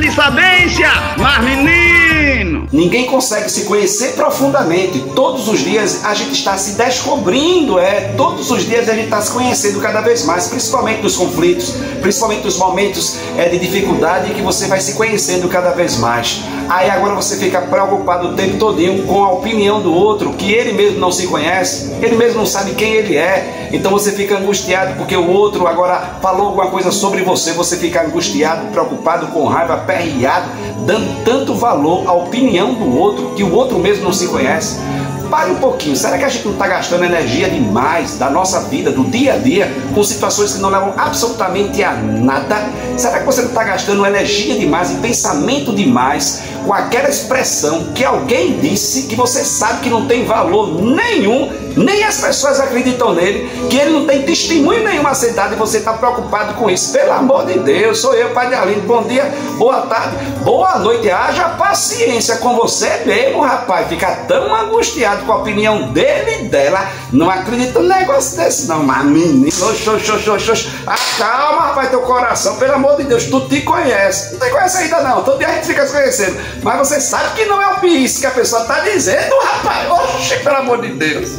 de sabência, mas menino! Ninguém consegue se conhecer profundamente. Todos os dias a gente está se descobrindo, é. Todos os dias a gente está se conhecendo cada vez mais, principalmente nos conflitos, principalmente nos momentos é, de dificuldade que você vai se conhecendo cada vez mais. Aí agora você fica preocupado o tempo todinho com a opinião do outro, que ele mesmo não se conhece, ele mesmo não sabe quem ele é. Então você fica angustiado porque o outro agora falou alguma coisa sobre você, você fica angustiado, preocupado, com raiva, perreado, dando tanto valor à opinião do outro que o outro mesmo não se conhece. Pare um pouquinho. Será que a gente não está gastando energia demais da nossa vida, do dia a dia, com situações que não levam absolutamente a nada? Será que você não está gastando energia demais e pensamento demais com aquela expressão que alguém disse que você sabe que não tem valor nenhum, nem as pessoas acreditam nele, que ele não tem testemunho nenhum aceitado e você está preocupado com isso? Pelo amor de Deus, sou eu, Pai de Aline. Bom dia, boa tarde, boa noite. Haja paciência com você mesmo, rapaz. Fica tão angustiado com a opinião dele e dela. Não acredita num negócio desse, não. Mas menino, oxe, oxe, oxe. Acalma, rapaz, teu coração. Pelo amor de Deus, tu te conhece. Não te conhece ainda, não. Todo dia a gente fica se conhecendo. Mas você sabe que não é o isso que a pessoa está dizendo, rapaz. Oxe, pelo amor de Deus.